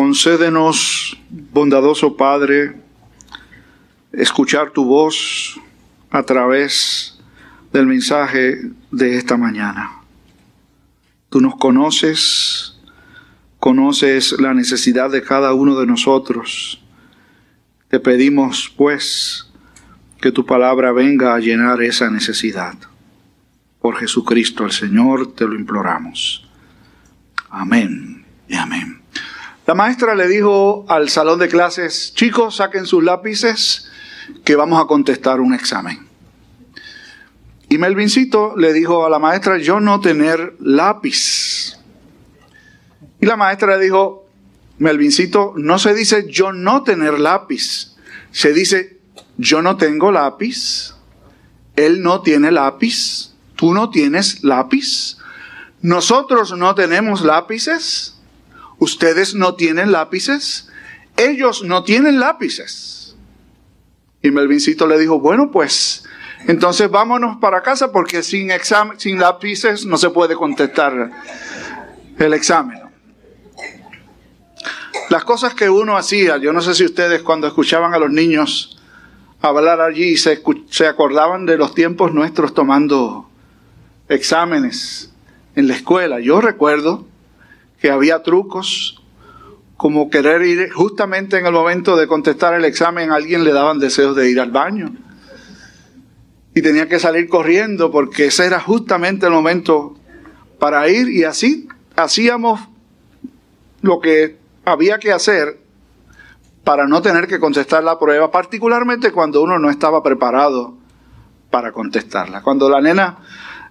Concédenos, bondadoso Padre, escuchar tu voz a través del mensaje de esta mañana. Tú nos conoces, conoces la necesidad de cada uno de nosotros. Te pedimos, pues, que tu palabra venga a llenar esa necesidad. Por Jesucristo el Señor te lo imploramos. Amén y amén. La maestra le dijo al salón de clases, chicos, saquen sus lápices que vamos a contestar un examen. Y Melvincito le dijo a la maestra, yo no tener lápiz. Y la maestra le dijo, Melvincito, no se dice yo no tener lápiz, se dice yo no tengo lápiz, él no tiene lápiz, tú no tienes lápiz, nosotros no tenemos lápices. Ustedes no tienen lápices, ellos no tienen lápices. Y Melvincito le dijo, bueno, pues entonces vámonos para casa porque sin, sin lápices no se puede contestar el examen. Las cosas que uno hacía, yo no sé si ustedes cuando escuchaban a los niños hablar allí se, se acordaban de los tiempos nuestros tomando exámenes en la escuela. Yo recuerdo que había trucos, como querer ir justamente en el momento de contestar el examen, a alguien le daban deseos de ir al baño. Y tenía que salir corriendo porque ese era justamente el momento para ir y así hacíamos lo que había que hacer para no tener que contestar la prueba, particularmente cuando uno no estaba preparado para contestarla. Cuando la nena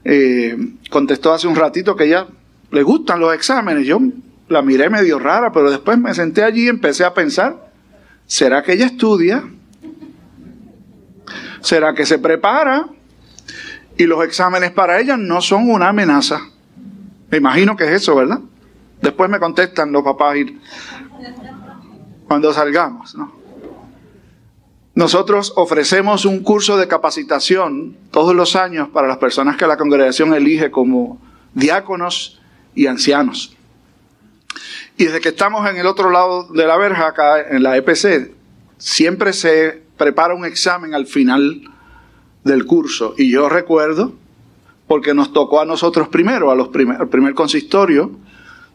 eh, contestó hace un ratito que ya le gustan los exámenes. Yo la miré medio rara, pero después me senté allí y empecé a pensar, ¿será que ella estudia? ¿Será que se prepara? Y los exámenes para ella no son una amenaza. Me imagino que es eso, ¿verdad? Después me contestan los papás cuando salgamos, ¿no? Nosotros ofrecemos un curso de capacitación todos los años para las personas que la congregación elige como diáconos y ancianos. Y desde que estamos en el otro lado de la verja, acá en la EPC, siempre se prepara un examen al final del curso. Y yo recuerdo, porque nos tocó a nosotros primero, a los primer, al primer consistorio,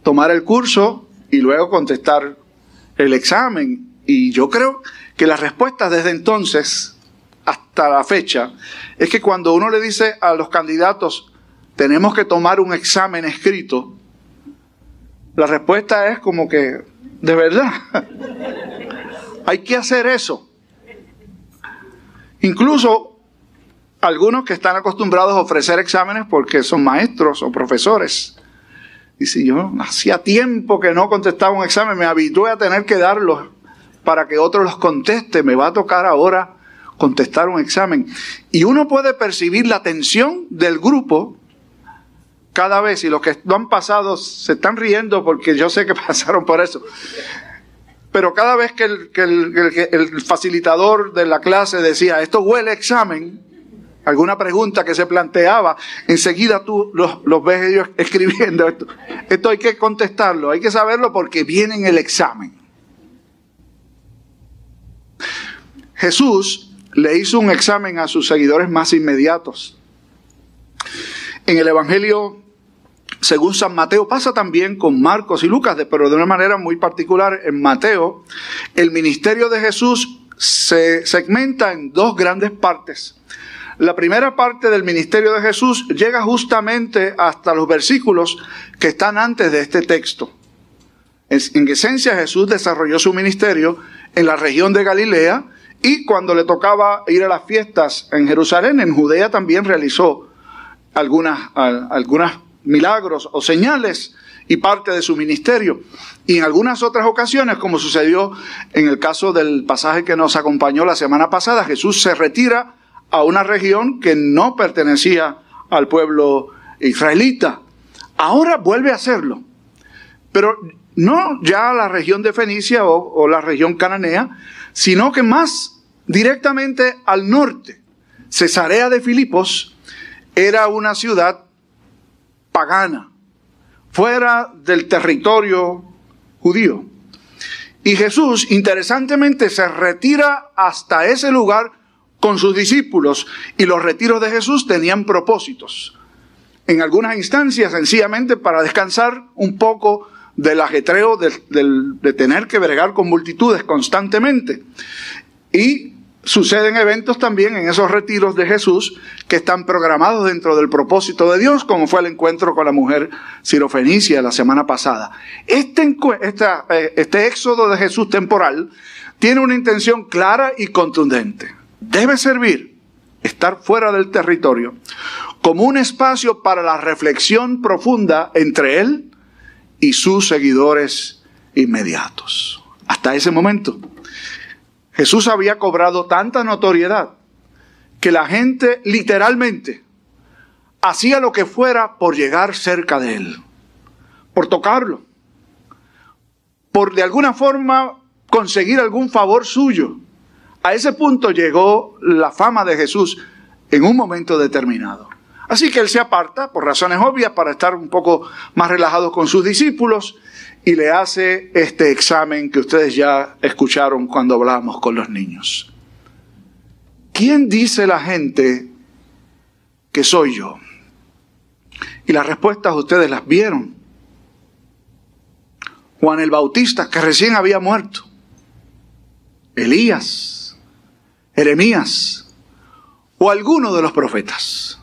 tomar el curso y luego contestar el examen. Y yo creo que la respuesta desde entonces hasta la fecha es que cuando uno le dice a los candidatos, tenemos que tomar un examen escrito, la respuesta es como que, de verdad, hay que hacer eso. Incluso algunos que están acostumbrados a ofrecer exámenes porque son maestros o profesores. Dice, yo hacía tiempo que no contestaba un examen, me habitué a tener que darlos para que otro los conteste, me va a tocar ahora contestar un examen. Y uno puede percibir la tensión del grupo cada vez, y los que no han pasado se están riendo porque yo sé que pasaron por eso. Pero cada vez que el, facilitador de la clase decía, esto huele examen, alguna pregunta que se planteaba, enseguida tú los, ves ellos escribiendo esto. Esto hay que contestarlo, hay que saberlo porque viene en el examen. Jesús le hizo un examen a sus seguidores más inmediatos. En el Evangelio según San Mateo, pasa también con Marcos y Lucas, pero de una manera muy particular en Mateo, el ministerio de Jesús se segmenta en dos grandes partes. La primera parte del ministerio de Jesús llega justamente hasta los versículos que están antes de este texto. En esencia, Jesús desarrolló su ministerio en la región de Galilea y cuando le tocaba ir a las fiestas en Jerusalén, en Judea también realizó algunas, algunas milagros o señales y parte de su ministerio. Y en algunas otras ocasiones, como sucedió en el caso del pasaje que nos acompañó la semana pasada, Jesús se retira a una región que no pertenecía al pueblo israelita. Ahora vuelve a hacerlo, pero no ya a la región de Fenicia o, o la región cananea, sino que más directamente al norte. Cesarea de Filipos era una ciudad pagana, fuera del territorio judío. Y Jesús, interesantemente, se retira hasta ese lugar con sus discípulos. Y los retiros de Jesús tenían propósitos. En algunas instancias, sencillamente para descansar un poco del ajetreo de, de tener que bregar con multitudes constantemente. Y suceden eventos también en esos retiros de Jesús que están programados dentro del propósito de Dios, como fue el encuentro con la mujer sirofenicia la semana pasada. Este, eh, este éxodo de Jesús temporal tiene una intención clara y contundente. Debe servir, estar fuera del territorio, como un espacio para la reflexión profunda entre Él y sus seguidores inmediatos. Hasta ese momento, Jesús había cobrado tanta notoriedad que la gente literalmente hacía lo que fuera por llegar cerca de él, por tocarlo, por de alguna forma conseguir algún favor suyo. A ese punto llegó la fama de Jesús en un momento determinado. Así que él se aparta, por razones obvias, para estar un poco más relajado con sus discípulos y le hace este examen que ustedes ya escucharon cuando hablamos con los niños. ¿Quién dice la gente que soy yo? Y las respuestas ustedes las vieron. Juan el Bautista, que recién había muerto. Elías, Jeremías o alguno de los profetas.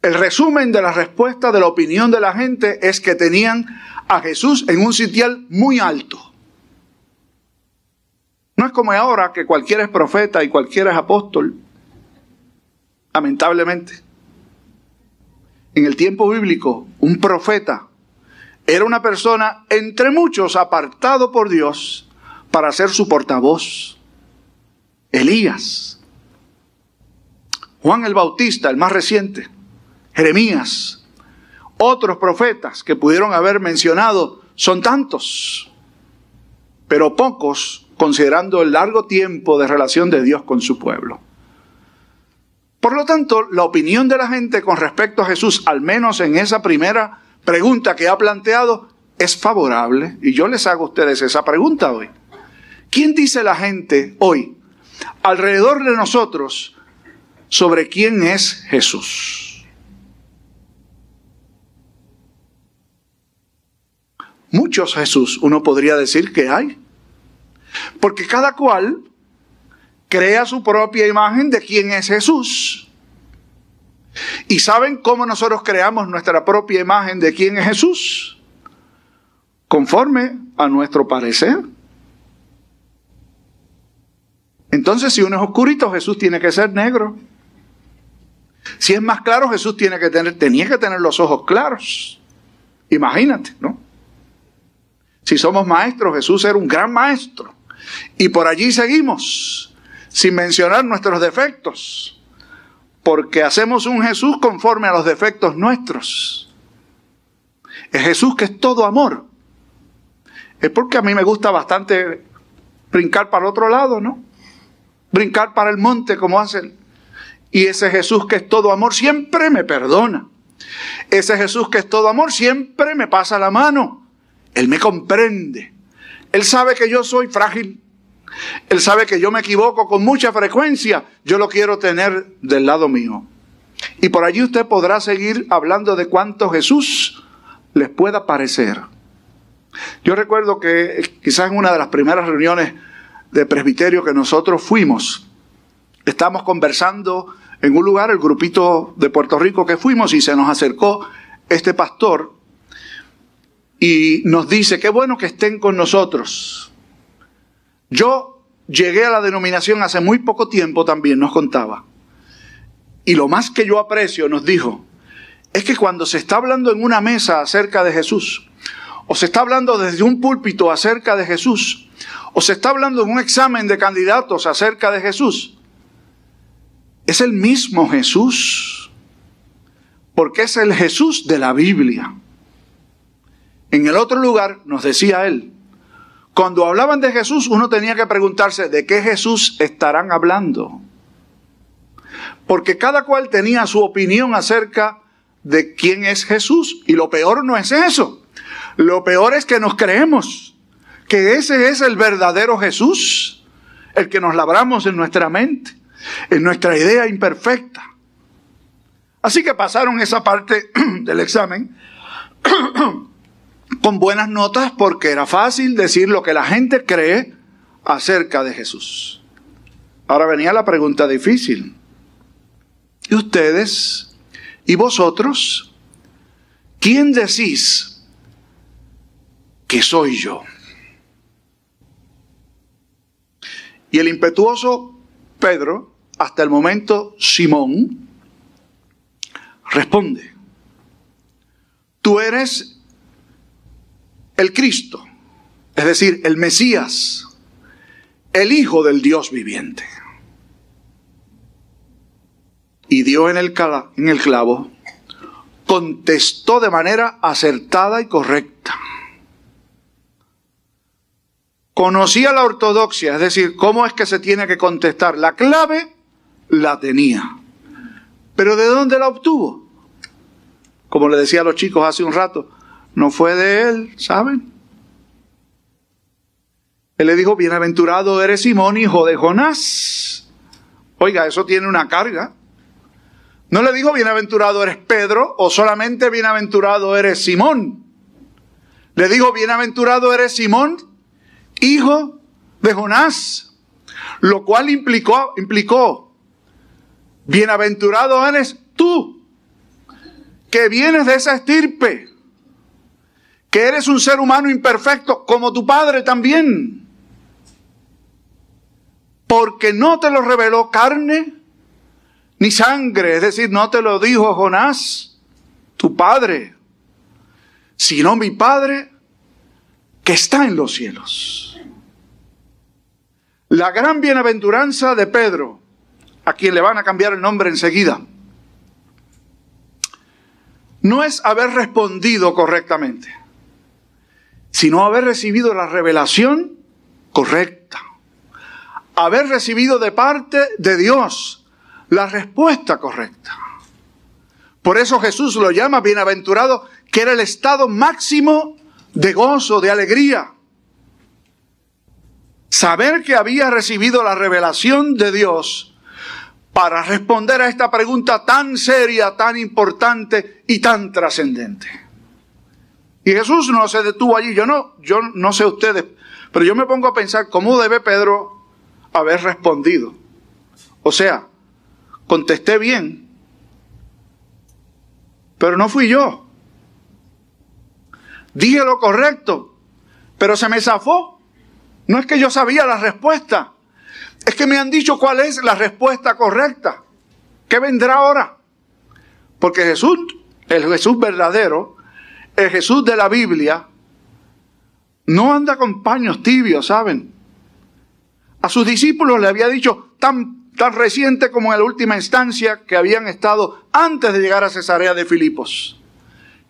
El resumen de la respuesta de la opinión de la gente es que tenían a Jesús en un sitial muy alto. No es como ahora que cualquiera es profeta y cualquiera es apóstol. Lamentablemente. En el tiempo bíblico, un profeta era una persona entre muchos apartado por Dios para ser su portavoz. Elías. Juan el Bautista, el más reciente Jeremías, otros profetas que pudieron haber mencionado, son tantos, pero pocos considerando el largo tiempo de relación de Dios con su pueblo. Por lo tanto, la opinión de la gente con respecto a Jesús, al menos en esa primera pregunta que ha planteado, es favorable. Y yo les hago a ustedes esa pregunta hoy. ¿Quién dice la gente hoy alrededor de nosotros sobre quién es Jesús? Muchos Jesús, uno podría decir que hay. Porque cada cual crea su propia imagen de quién es Jesús. ¿Y saben cómo nosotros creamos nuestra propia imagen de quién es Jesús? Conforme a nuestro parecer. Entonces, si uno es oscurito, Jesús tiene que ser negro. Si es más claro, Jesús tiene que tener, tenía que tener los ojos claros. Imagínate, ¿no? Si somos maestros, Jesús era un gran maestro. Y por allí seguimos, sin mencionar nuestros defectos, porque hacemos un Jesús conforme a los defectos nuestros. Es Jesús que es todo amor. Es porque a mí me gusta bastante brincar para el otro lado, ¿no? Brincar para el monte como hacen. Y ese Jesús que es todo amor siempre me perdona. Ese Jesús que es todo amor siempre me pasa la mano. Él me comprende. Él sabe que yo soy frágil. Él sabe que yo me equivoco con mucha frecuencia. Yo lo quiero tener del lado mío. Y por allí usted podrá seguir hablando de cuánto Jesús les pueda parecer. Yo recuerdo que quizás en una de las primeras reuniones de presbiterio que nosotros fuimos, estamos conversando en un lugar, el grupito de Puerto Rico que fuimos, y se nos acercó este pastor y nos dice, qué bueno que estén con nosotros. Yo llegué a la denominación hace muy poco tiempo también, nos contaba. Y lo más que yo aprecio, nos dijo, es que cuando se está hablando en una mesa acerca de Jesús, o se está hablando desde un púlpito acerca de Jesús, o se está hablando en un examen de candidatos acerca de Jesús, es el mismo Jesús, porque es el Jesús de la Biblia. En el otro lugar nos decía él, cuando hablaban de Jesús uno tenía que preguntarse de qué Jesús estarán hablando. Porque cada cual tenía su opinión acerca de quién es Jesús. Y lo peor no es eso. Lo peor es que nos creemos que ese es el verdadero Jesús, el que nos labramos en nuestra mente, en nuestra idea imperfecta. Así que pasaron esa parte del examen con buenas notas porque era fácil decir lo que la gente cree acerca de Jesús. Ahora venía la pregunta difícil. ¿Y ustedes y vosotros? ¿Quién decís que soy yo? Y el impetuoso Pedro, hasta el momento Simón, responde, tú eres el Cristo, es decir, el Mesías, el Hijo del Dios viviente. Y dio en el, en el clavo, contestó de manera acertada y correcta. Conocía la ortodoxia, es decir, cómo es que se tiene que contestar. La clave la tenía. Pero ¿de dónde la obtuvo? Como le decía a los chicos hace un rato, no fue de él, ¿saben? Él le dijo, bienaventurado eres Simón, hijo de Jonás. Oiga, eso tiene una carga. No le dijo, bienaventurado eres Pedro, o solamente bienaventurado eres Simón. Le dijo, bienaventurado eres Simón, hijo de Jonás. Lo cual implicó, implicó, bienaventurado eres tú, que vienes de esa estirpe, que eres un ser humano imperfecto, como tu padre también porque no te lo reveló carne ni sangre, es decir, no te lo dijo Jonás, tu padre, sino mi Padre que está en los cielos. La gran bienaventuranza de Pedro, a quien le van a cambiar el nombre enseguida, no es haber respondido correctamente, sino haber recibido la revelación correcta haber recibido de parte de Dios la respuesta correcta. Por eso Jesús lo llama bienaventurado, que era el estado máximo de gozo, de alegría. Saber que había recibido la revelación de Dios para responder a esta pregunta tan seria, tan importante y tan trascendente. Y Jesús no se detuvo allí. Yo no, yo no sé ustedes, pero yo me pongo a pensar cómo debe Pedro haber respondido. O sea, contesté bien, pero no fui yo. Dije lo correcto, pero se me zafó. No es que yo sabía la respuesta, es que me han dicho cuál es la respuesta correcta. ¿Qué vendrá ahora? Porque Jesús, el Jesús verdadero, el Jesús de la Biblia, no anda con paños tibios, ¿saben? A sus discípulos le había dicho tan, tan reciente como en la última instancia que habían estado antes de llegar a Cesarea de Filipos.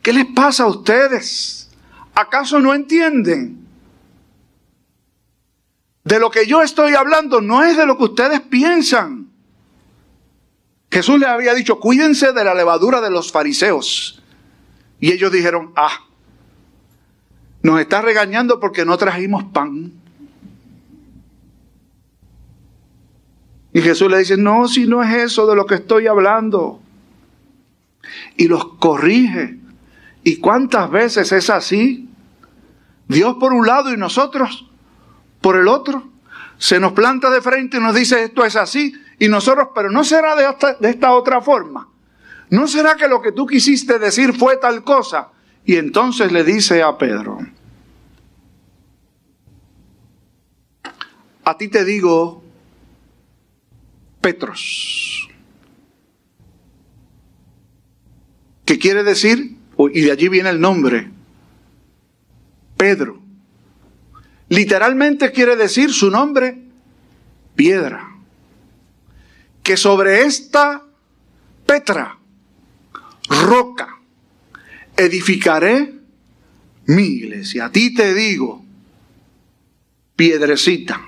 ¿Qué les pasa a ustedes? ¿Acaso no entienden? De lo que yo estoy hablando no es de lo que ustedes piensan. Jesús les había dicho, cuídense de la levadura de los fariseos. Y ellos dijeron, ah, nos está regañando porque no trajimos pan. Y Jesús le dice, no, si no es eso de lo que estoy hablando. Y los corrige. ¿Y cuántas veces es así? Dios por un lado y nosotros por el otro. Se nos planta de frente y nos dice esto es así. Y nosotros, pero no será de de esta otra forma. ¿No será que lo que tú quisiste decir fue tal cosa? Y entonces le dice a Pedro, a ti te digo Petros. ¿Qué quiere decir? Y de allí viene el nombre. Pedro. Literalmente quiere decir su nombre, piedra. Que sobre esta Petra, roca, edificaré mi iglesia. A ti te digo, piedrecita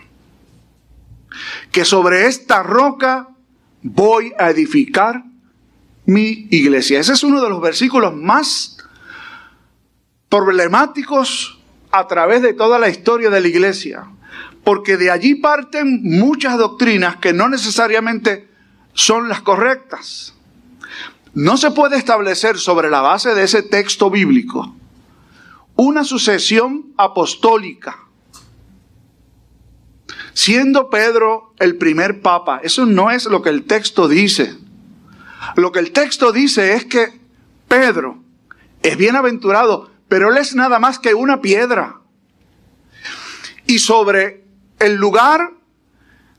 que sobre esta roca voy a edificar mi iglesia. Ese es uno de los versículos más problemáticos a través de toda la historia de la iglesia, porque de allí parten muchas doctrinas que no necesariamente son las correctas. No se puede establecer sobre la base de ese texto bíblico una sucesión apostólica, siendo Pedro el primer papa. Eso no es lo que el texto dice. Lo que el texto dice es que Pedro es bienaventurado, pero él es nada más que una piedra. Y sobre el lugar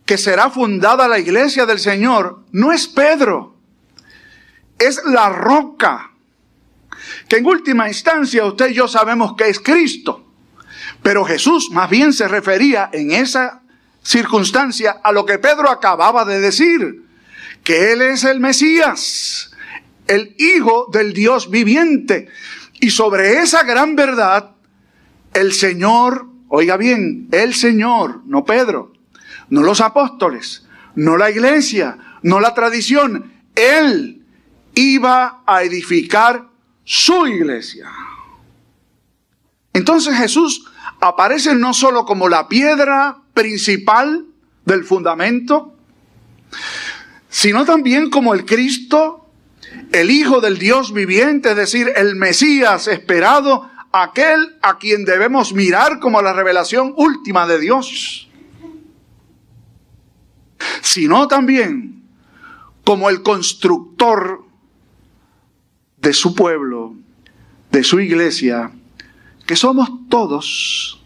que será fundada la iglesia del Señor, no es Pedro, es la roca, que en última instancia usted y yo sabemos que es Cristo. Pero Jesús más bien se refería en esa circunstancia a lo que Pedro acababa de decir, que Él es el Mesías, el Hijo del Dios viviente. Y sobre esa gran verdad, el Señor, oiga bien, el Señor, no Pedro, no los apóstoles, no la iglesia, no la tradición, Él iba a edificar su iglesia. Entonces Jesús aparece no solo como la piedra principal del fundamento, sino también como el Cristo, el Hijo del Dios viviente, es decir, el Mesías esperado, aquel a quien debemos mirar como la revelación última de Dios, sino también como el constructor de su pueblo, de su iglesia, que somos todos.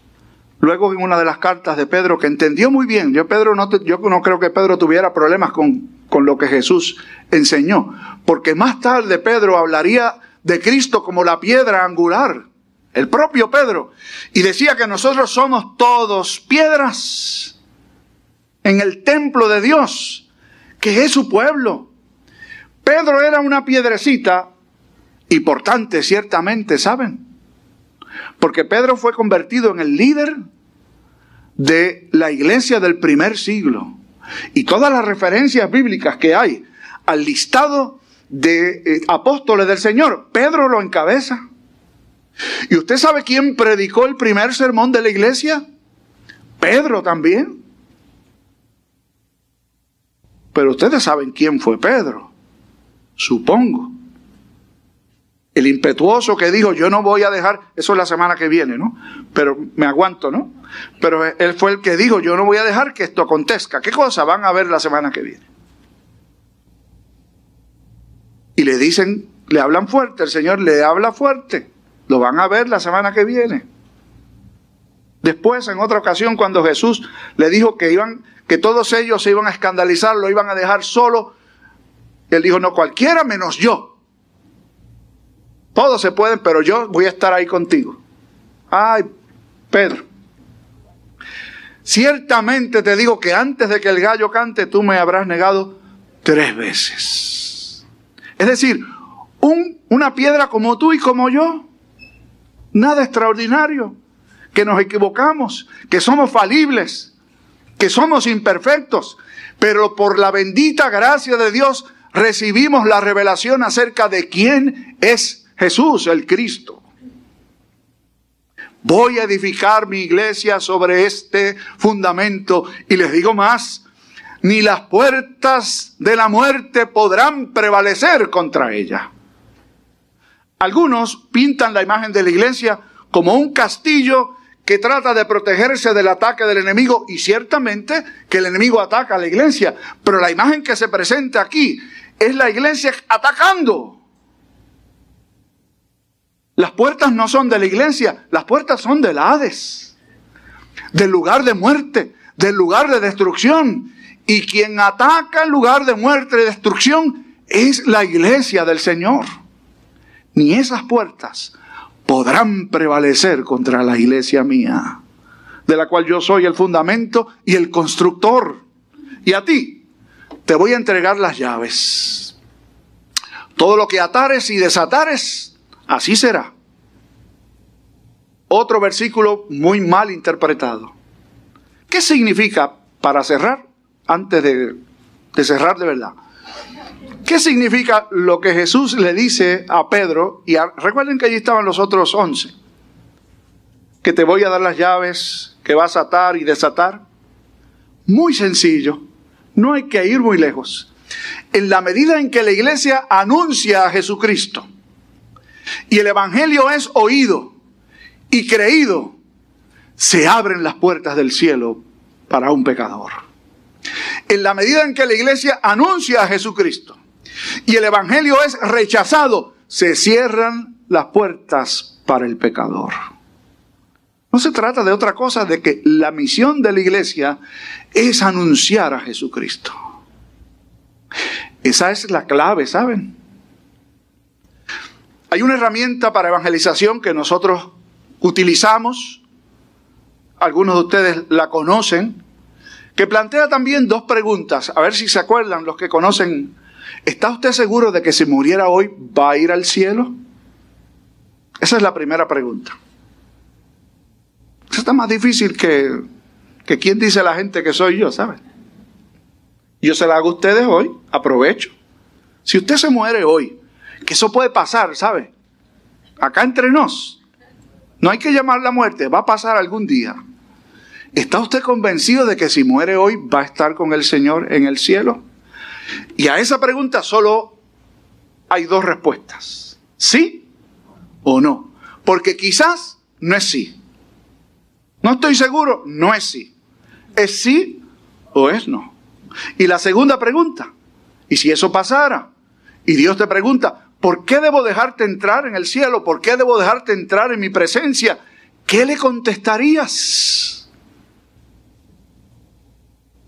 Luego en una de las cartas de Pedro que entendió muy bien, yo, Pedro no, yo no creo que Pedro tuviera problemas con, con lo que Jesús enseñó, porque más tarde Pedro hablaría de Cristo como la piedra angular, el propio Pedro, y decía que nosotros somos todos piedras en el templo de Dios, que es su pueblo. Pedro era una piedrecita importante, ciertamente, ¿saben? Porque Pedro fue convertido en el líder de la iglesia del primer siglo. Y todas las referencias bíblicas que hay al listado de eh, apóstoles del Señor, Pedro lo encabeza. ¿Y usted sabe quién predicó el primer sermón de la iglesia? Pedro también. Pero ustedes saben quién fue Pedro, supongo. El impetuoso que dijo, yo no voy a dejar, eso es la semana que viene, ¿no? Pero me aguanto, ¿no? Pero él fue el que dijo, yo no voy a dejar que esto acontezca. ¿Qué cosa van a ver la semana que viene? Y le dicen, le hablan fuerte, el Señor le habla fuerte. Lo van a ver la semana que viene. Después, en otra ocasión, cuando Jesús le dijo que iban, que todos ellos se iban a escandalizar, lo iban a dejar solo, él dijo, no cualquiera menos yo. Todos se pueden, pero yo voy a estar ahí contigo. Ay, Pedro. Ciertamente te digo que antes de que el gallo cante, tú me habrás negado tres veces. Es decir, un, una piedra como tú y como yo. Nada extraordinario. Que nos equivocamos, que somos falibles, que somos imperfectos. Pero por la bendita gracia de Dios recibimos la revelación acerca de quién es Jesús el Cristo. Voy a edificar mi iglesia sobre este fundamento y les digo más, ni las puertas de la muerte podrán prevalecer contra ella. Algunos pintan la imagen de la iglesia como un castillo que trata de protegerse del ataque del enemigo y ciertamente que el enemigo ataca a la iglesia, pero la imagen que se presenta aquí es la iglesia atacando. Las puertas no son de la iglesia, las puertas son del Hades, del lugar de muerte, del lugar de destrucción. Y quien ataca el lugar de muerte y destrucción es la iglesia del Señor. Ni esas puertas podrán prevalecer contra la iglesia mía, de la cual yo soy el fundamento y el constructor. Y a ti te voy a entregar las llaves. Todo lo que atares y desatares Así será. Otro versículo muy mal interpretado. ¿Qué significa, para cerrar, antes de, cerrar de verdad? ¿Qué significa lo que Jesús le dice a Pedro? Y recuerden que allí estaban los otros once. que te voy a dar las llaves que vas a atar y desatar? Muy sencillo, no hay que ir muy lejos. En la medida en que la iglesia anuncia a Jesucristo y el Evangelio es oído y creído, se abren las puertas del cielo para un pecador. En la medida en que la iglesia anuncia a Jesucristo y el Evangelio es rechazado, se cierran las puertas para el pecador. No se trata de otra cosa de que la misión de la iglesia es anunciar a Jesucristo. Esa es la clave, ¿saben? Hay una herramienta para evangelización que nosotros utilizamos, algunos de ustedes la conocen, que plantea también dos preguntas, a ver si se acuerdan los que conocen. ¿Está usted seguro de que si muriera hoy va a ir al cielo? Esa es la primera pregunta. Eso está más difícil que, que quién dice la gente que soy yo, ¿sabe? Yo se la hago a ustedes hoy, aprovecho. Si usted se muere hoy, que eso puede pasar, ¿sabe? Acá entre nos. No hay que llamar la muerte, va a pasar algún día. ¿Está usted convencido de que si muere hoy va a estar con el Señor en el cielo? Y a esa pregunta solo hay dos respuestas. ¿Sí o no? Porque quizás no es sí. No estoy seguro, no es sí. ¿Es sí o es no? Y la segunda pregunta, ¿y si eso pasara? Y Dios te pregunta, ¿por qué debo dejarte entrar en el cielo? ¿Por qué debo dejarte entrar en mi presencia? ¿Qué le contestarías?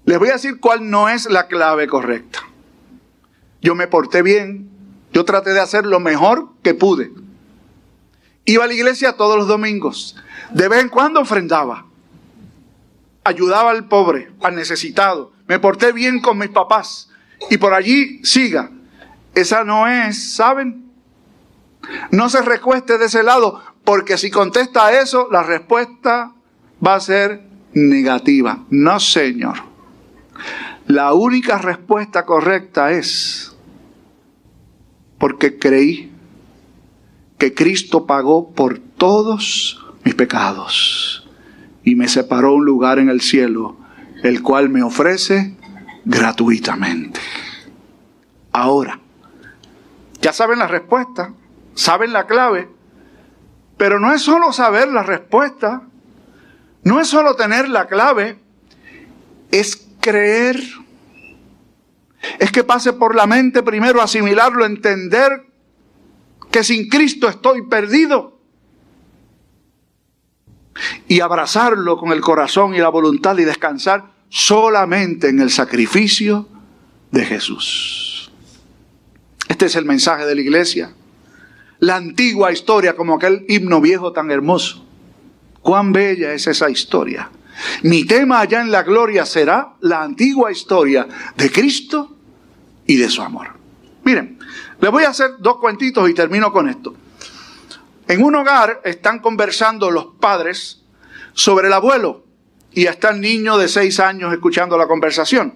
Les voy a decir cuál no es la clave correcta. Yo me porté bien, yo traté de hacer lo mejor que pude. Iba a la iglesia todos los domingos. De vez en cuando ofrendaba. Ayudaba al pobre, al necesitado. Me porté bien con mis papás. Y por allí siga. Esa no es, ¿saben? No se recueste de ese lado, porque si contesta eso, la respuesta va a ser negativa. No, Señor. La única respuesta correcta es porque creí que Cristo pagó por todos mis pecados y me separó un lugar en el cielo, el cual me ofrece gratuitamente. Ahora, ya saben la respuesta, saben la clave, pero no es solo saber la respuesta, no es solo tener la clave, es creer. Es que pase por la mente primero asimilarlo, entender que sin Cristo estoy perdido. Y abrazarlo con el corazón y la voluntad y descansar solamente en el sacrificio de Jesús. Este es el mensaje de la iglesia. La antigua historia, como aquel himno viejo tan hermoso. Cuán bella es esa historia. Mi tema allá en la gloria será la antigua historia de Cristo y de su amor. Miren, les voy a hacer dos cuentitos y termino con esto. En un hogar están conversando los padres sobre el abuelo y está el niño de seis años escuchando la conversación.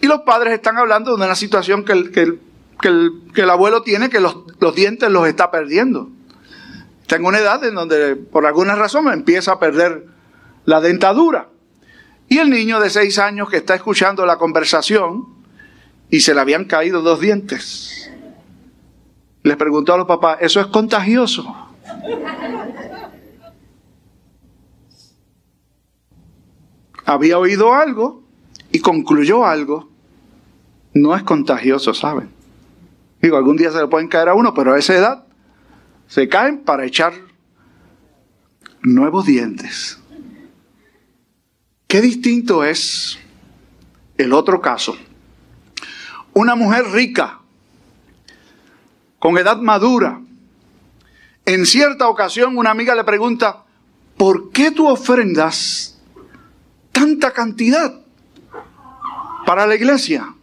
Y los padres están hablando de una situación que que el que el, abuelo tiene que los, los, dientes los está perdiendo. En una edad en donde por alguna razón empieza a perder la dentadura. Y el niño de seis años que está escuchando la conversación y se le habían caído dos dientes. Les preguntó a los papás, ¿eso es contagioso? Había oído algo y concluyó algo. No es contagioso, ¿saben? Digo, algún día se le pueden caer a uno, pero a esa edad se caen para echar nuevos dientes. Qué distinto es el otro caso. Una mujer rica, con edad madura. En cierta ocasión una amiga le pregunta, ¿por qué tú ofrendas tanta cantidad para la iglesia?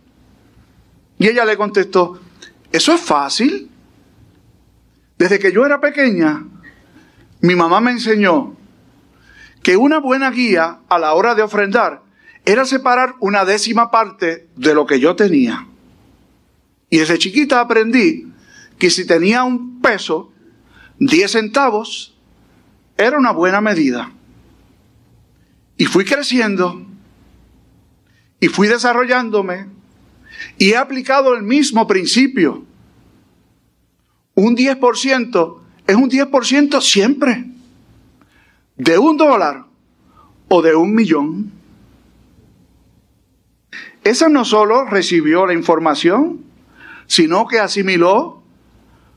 Y ella le contestó, eso es fácil. Desde que yo era pequeña, mi mamá me enseñó que una buena guía a la hora de ofrendar era separar una décima parte de lo que yo tenía. Y desde chiquita aprendí que si tenía un peso, 10 centavos, era una buena medida. Y fui creciendo y fui desarrollándome y he aplicado el mismo principio. Un 10% es un 10% siempre. De un dólar o de un millón. Esa no solo recibió la información, sino que asimiló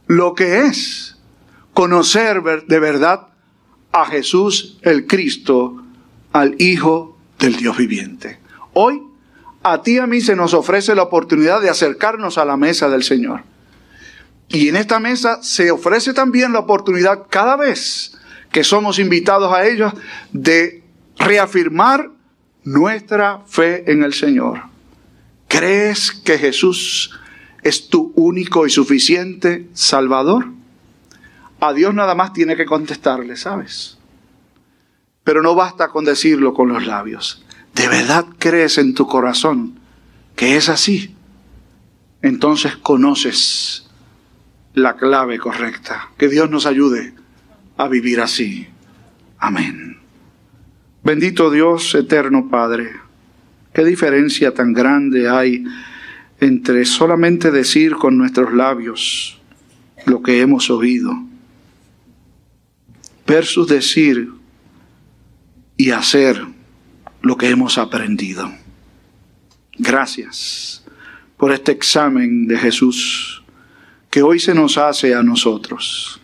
lo que es conocer de verdad a Jesús el Cristo, al Hijo del Dios viviente. Hoy a ti y a mí se nos ofrece la oportunidad de acercarnos a la mesa del Señor. Y en esta mesa se ofrece también la oportunidad cada vez que somos invitados a ellos de reafirmar nuestra fe en el Señor. ¿Crees que Jesús es tu único y suficiente Salvador? A Dios nada más tiene que contestarle, ¿sabes? Pero no basta con decirlo con los labios de verdad crees en tu corazón que es así, entonces conoces la clave correcta. Que Dios nos ayude a vivir así. Amén. Bendito Dios, eterno Padre, qué diferencia tan grande hay entre solamente decir con nuestros labios lo que hemos oído versus decir y hacer lo que hemos aprendido. Gracias por este examen de Jesús que hoy se nos hace a nosotros.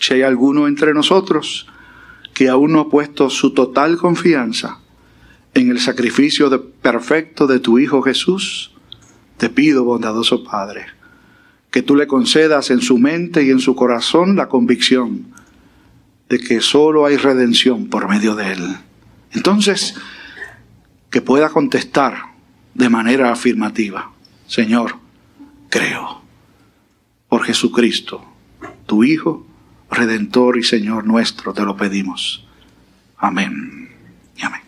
Si hay alguno entre nosotros que aún no ha puesto su total confianza en el sacrificio perfecto de tu Hijo Jesús, te pido, bondadoso Padre, que tú le concedas en su mente y en su corazón la convicción de que solo hay redención por medio de Él entonces, que pueda contestar de manera afirmativa, Señor, creo, por Jesucristo, tu Hijo, Redentor y Señor nuestro, te lo pedimos. Amén amén.